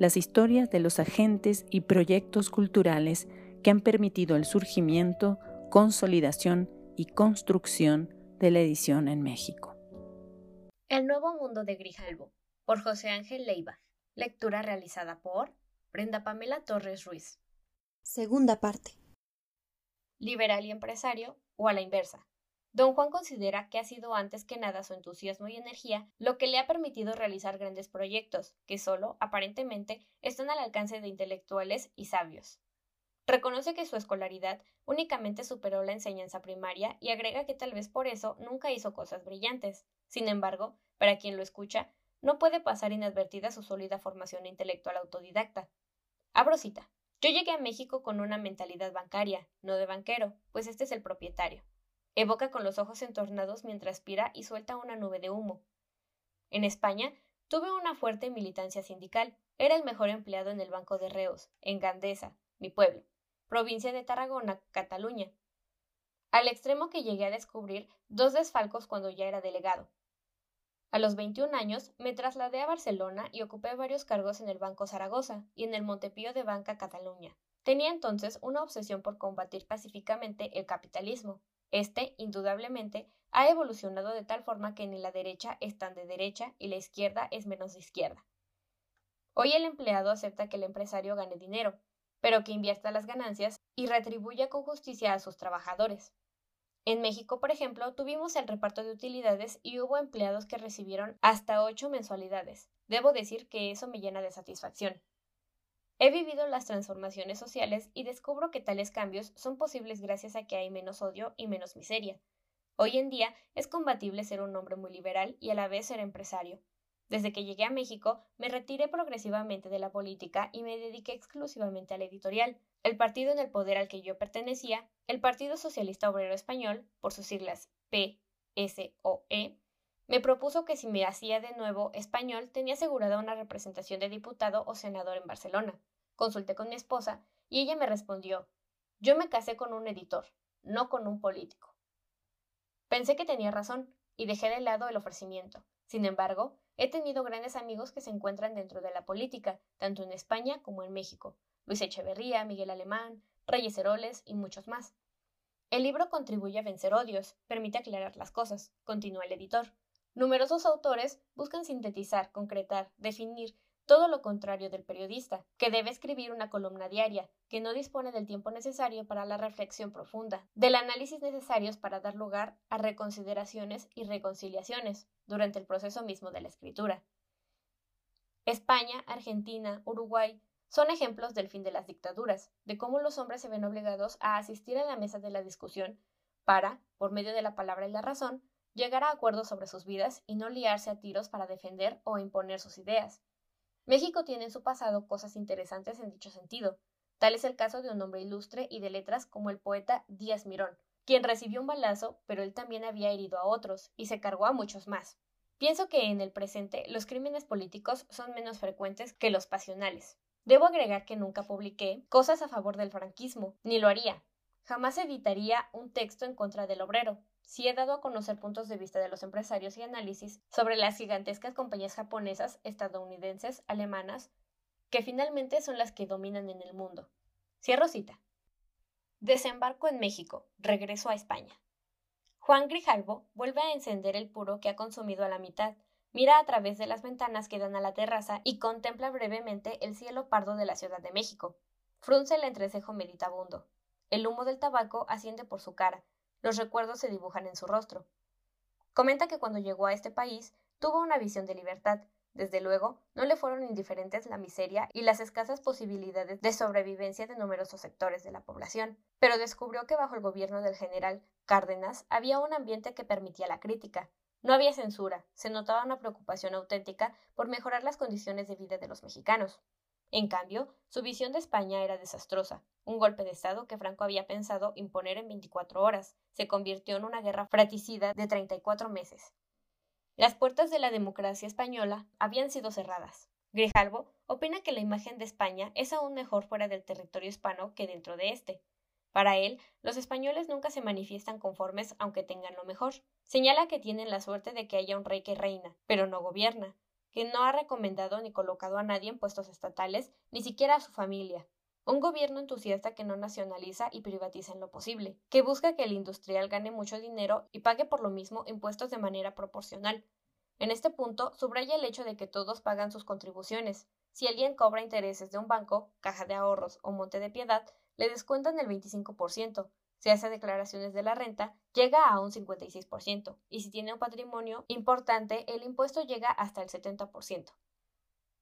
las historias de los agentes y proyectos culturales que han permitido el surgimiento, consolidación y construcción de la edición en México. El Nuevo Mundo de Grijalvo, por José Ángel Leiva. Lectura realizada por Brenda Pamela Torres Ruiz. Segunda parte. Liberal y empresario, o a la inversa, Don Juan considera que ha sido antes que nada su entusiasmo y energía lo que le ha permitido realizar grandes proyectos, que solo, aparentemente, están al alcance de intelectuales y sabios. Reconoce que su escolaridad únicamente superó la enseñanza primaria y agrega que tal vez por eso nunca hizo cosas brillantes. Sin embargo, para quien lo escucha, no puede pasar inadvertida su sólida formación intelectual autodidacta. Abro cita. Yo llegué a México con una mentalidad bancaria, no de banquero, pues este es el propietario. Evoca con los ojos entornados mientras aspira y suelta una nube de humo. En España, tuve una fuerte militancia sindical. Era el mejor empleado en el Banco de Reos, en Gandesa, mi pueblo, provincia de Tarragona, Cataluña. Al extremo que llegué a descubrir dos desfalcos cuando ya era delegado. A los 21 años me trasladé a Barcelona y ocupé varios cargos en el Banco Zaragoza y en el Montepío de Banca Cataluña. Tenía entonces una obsesión por combatir pacíficamente el capitalismo, este, indudablemente, ha evolucionado de tal forma que ni la derecha es tan de derecha y la izquierda es menos de izquierda. Hoy el empleado acepta que el empresario gane dinero, pero que invierta las ganancias y retribuya con justicia a sus trabajadores. En México, por ejemplo, tuvimos el reparto de utilidades y hubo empleados que recibieron hasta ocho mensualidades. Debo decir que eso me llena de satisfacción. He vivido las transformaciones sociales y descubro que tales cambios son posibles gracias a que hay menos odio y menos miseria. Hoy en día es combatible ser un hombre muy liberal y a la vez ser empresario. Desde que llegué a México, me retiré progresivamente de la política y me dediqué exclusivamente al editorial. El partido en el poder al que yo pertenecía, el Partido Socialista Obrero Español, por sus siglas PSOE, me propuso que si me hacía de nuevo español tenía asegurada una representación de diputado o senador en Barcelona. Consulté con mi esposa y ella me respondió Yo me casé con un editor, no con un político. Pensé que tenía razón y dejé de lado el ofrecimiento. Sin embargo, he tenido grandes amigos que se encuentran dentro de la política, tanto en España como en México. Luis Echeverría, Miguel Alemán, Reyes Heroles y muchos más. El libro contribuye a vencer odios, permite aclarar las cosas, continúa el editor. Numerosos autores buscan sintetizar, concretar, definir todo lo contrario del periodista, que debe escribir una columna diaria, que no dispone del tiempo necesario para la reflexión profunda, del análisis necesarios para dar lugar a reconsideraciones y reconciliaciones durante el proceso mismo de la escritura. España, Argentina, Uruguay son ejemplos del fin de las dictaduras, de cómo los hombres se ven obligados a asistir a la mesa de la discusión para, por medio de la palabra y la razón, llegar a acuerdos sobre sus vidas y no liarse a tiros para defender o imponer sus ideas. México tiene en su pasado cosas interesantes en dicho sentido. Tal es el caso de un hombre ilustre y de letras como el poeta Díaz Mirón, quien recibió un balazo, pero él también había herido a otros y se cargó a muchos más. Pienso que en el presente los crímenes políticos son menos frecuentes que los pasionales. Debo agregar que nunca publiqué cosas a favor del franquismo, ni lo haría. Jamás editaría un texto en contra del obrero, sí he dado a conocer puntos de vista de los empresarios y análisis sobre las gigantescas compañías japonesas, estadounidenses, alemanas, que finalmente son las que dominan en el mundo. Cierro cita. Desembarco en México. Regreso a España. Juan Grijalvo vuelve a encender el puro que ha consumido a la mitad, mira a través de las ventanas que dan a la terraza y contempla brevemente el cielo pardo de la Ciudad de México. Frunce el entrecejo meditabundo. El humo del tabaco asciende por su cara, los recuerdos se dibujan en su rostro. Comenta que cuando llegó a este país tuvo una visión de libertad. Desde luego, no le fueron indiferentes la miseria y las escasas posibilidades de sobrevivencia de numerosos sectores de la población, pero descubrió que bajo el gobierno del general Cárdenas había un ambiente que permitía la crítica. No había censura, se notaba una preocupación auténtica por mejorar las condiciones de vida de los mexicanos. En cambio, su visión de España era desastrosa. Un golpe de Estado que Franco había pensado imponer en 24 horas se convirtió en una guerra fratricida de 34 meses. Las puertas de la democracia española habían sido cerradas. Grijalvo opina que la imagen de España es aún mejor fuera del territorio hispano que dentro de éste. Para él, los españoles nunca se manifiestan conformes aunque tengan lo mejor. Señala que tienen la suerte de que haya un rey que reina, pero no gobierna, que no ha recomendado ni colocado a nadie en puestos estatales, ni siquiera a su familia. Un gobierno entusiasta que no nacionaliza y privatiza en lo posible, que busca que el industrial gane mucho dinero y pague por lo mismo impuestos de manera proporcional, en este punto, subraya el hecho de que todos pagan sus contribuciones. Si alguien cobra intereses de un banco, caja de ahorros o monte de piedad, le descuentan el 25%. Si hace declaraciones de la renta, llega a un 56%. Y si tiene un patrimonio importante, el impuesto llega hasta el 70%.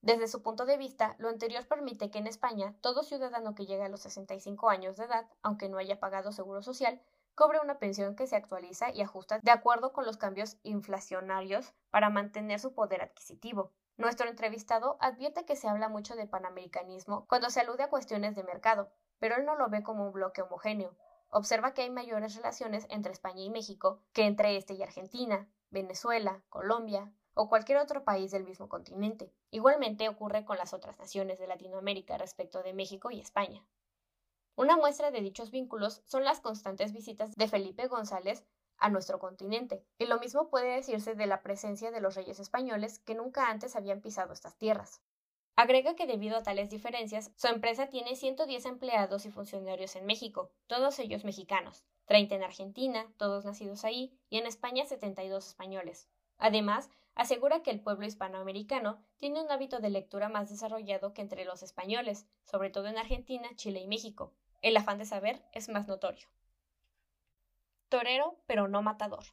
Desde su punto de vista, lo anterior permite que en España todo ciudadano que llegue a los 65 años de edad, aunque no haya pagado seguro social, cobre una pensión que se actualiza y ajusta de acuerdo con los cambios inflacionarios para mantener su poder adquisitivo. Nuestro entrevistado advierte que se habla mucho de panamericanismo cuando se alude a cuestiones de mercado, pero él no lo ve como un bloque homogéneo. Observa que hay mayores relaciones entre España y México que entre este y Argentina, Venezuela, Colombia o cualquier otro país del mismo continente. Igualmente ocurre con las otras naciones de Latinoamérica respecto de México y España. Una muestra de dichos vínculos son las constantes visitas de Felipe González a nuestro continente, y lo mismo puede decirse de la presencia de los reyes españoles que nunca antes habían pisado estas tierras. Agrega que debido a tales diferencias, su empresa tiene 110 empleados y funcionarios en México, todos ellos mexicanos, 30 en Argentina, todos nacidos ahí, y en España 72 españoles. Además, asegura que el pueblo hispanoamericano tiene un hábito de lectura más desarrollado que entre los españoles, sobre todo en Argentina, Chile y México, el afán de saber es más notorio. Torero, pero no matador.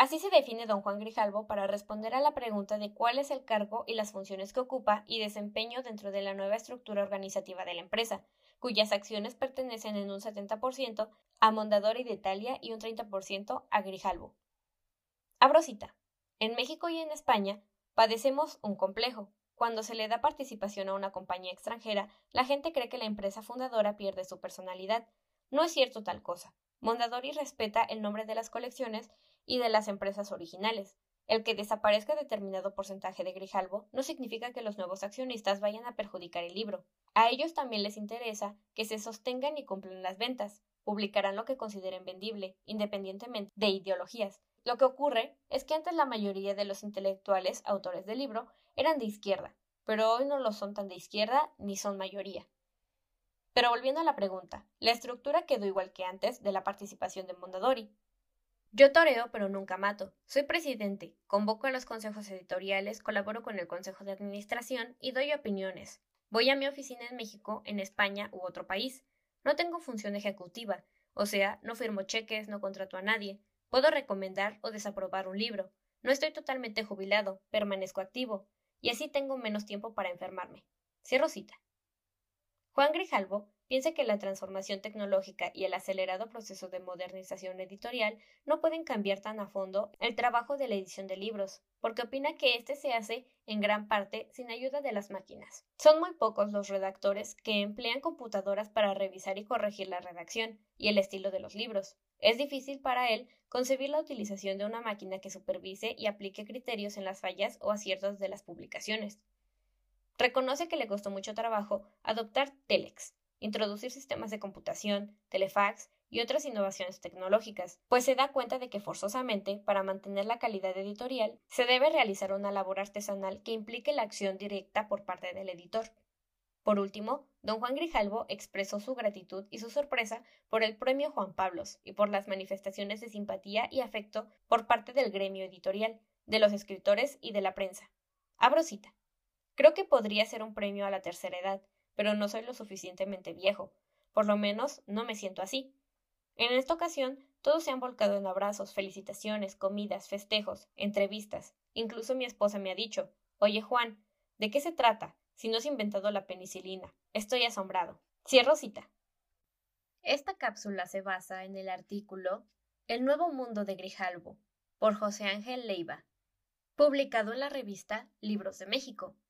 Así se define don Juan Grijalvo para responder a la pregunta de cuál es el cargo y las funciones que ocupa y desempeño dentro de la nueva estructura organizativa de la empresa, cuyas acciones pertenecen en un 70% a Mondadori de Italia y un 30% a Grijalvo. Abro cita. En México y en España padecemos un complejo, cuando se le da participación a una compañía extranjera, la gente cree que la empresa fundadora pierde su personalidad. No es cierto tal cosa. Mondadori respeta el nombre de las colecciones y de las empresas originales. El que desaparezca determinado porcentaje de Grijalvo no significa que los nuevos accionistas vayan a perjudicar el libro. A ellos también les interesa que se sostengan y cumplan las ventas. Publicarán lo que consideren vendible, independientemente de ideologías. Lo que ocurre es que antes la mayoría de los intelectuales autores del libro eran de izquierda, pero hoy no lo son tan de izquierda ni son mayoría. Pero volviendo a la pregunta, la estructura quedó igual que antes de la participación de Mondadori. Yo toreo, pero nunca mato. Soy presidente, convoco a los consejos editoriales, colaboro con el consejo de administración y doy opiniones. Voy a mi oficina en México, en España u otro país. No tengo función ejecutiva, o sea, no firmo cheques, no contrato a nadie. Puedo recomendar o desaprobar un libro. No estoy totalmente jubilado, permanezco activo, y así tengo menos tiempo para enfermarme. Cierro cita. Juan Grijalvo piensa que la transformación tecnológica y el acelerado proceso de modernización editorial no pueden cambiar tan a fondo el trabajo de la edición de libros, porque opina que éste se hace en gran parte sin ayuda de las máquinas. Son muy pocos los redactores que emplean computadoras para revisar y corregir la redacción y el estilo de los libros. Es difícil para él concebir la utilización de una máquina que supervise y aplique criterios en las fallas o aciertos de las publicaciones. Reconoce que le costó mucho trabajo adoptar Telex, introducir sistemas de computación, telefax y otras innovaciones tecnológicas, pues se da cuenta de que forzosamente, para mantener la calidad editorial, se debe realizar una labor artesanal que implique la acción directa por parte del editor. Por último, don Juan Grijalvo expresó su gratitud y su sorpresa por el premio Juan Pablos y por las manifestaciones de simpatía y afecto por parte del gremio editorial, de los escritores y de la prensa. Abro cita. Creo que podría ser un premio a la tercera edad, pero no soy lo suficientemente viejo. Por lo menos no me siento así. En esta ocasión, todos se han volcado en abrazos, felicitaciones, comidas, festejos, entrevistas. Incluso mi esposa me ha dicho Oye, Juan, ¿de qué se trata? Si no has inventado la penicilina. Estoy asombrado. Cierro cita. Esta cápsula se basa en el artículo El nuevo mundo de Grijalvo, por José Ángel Leiva. Publicado en la revista Libros de México,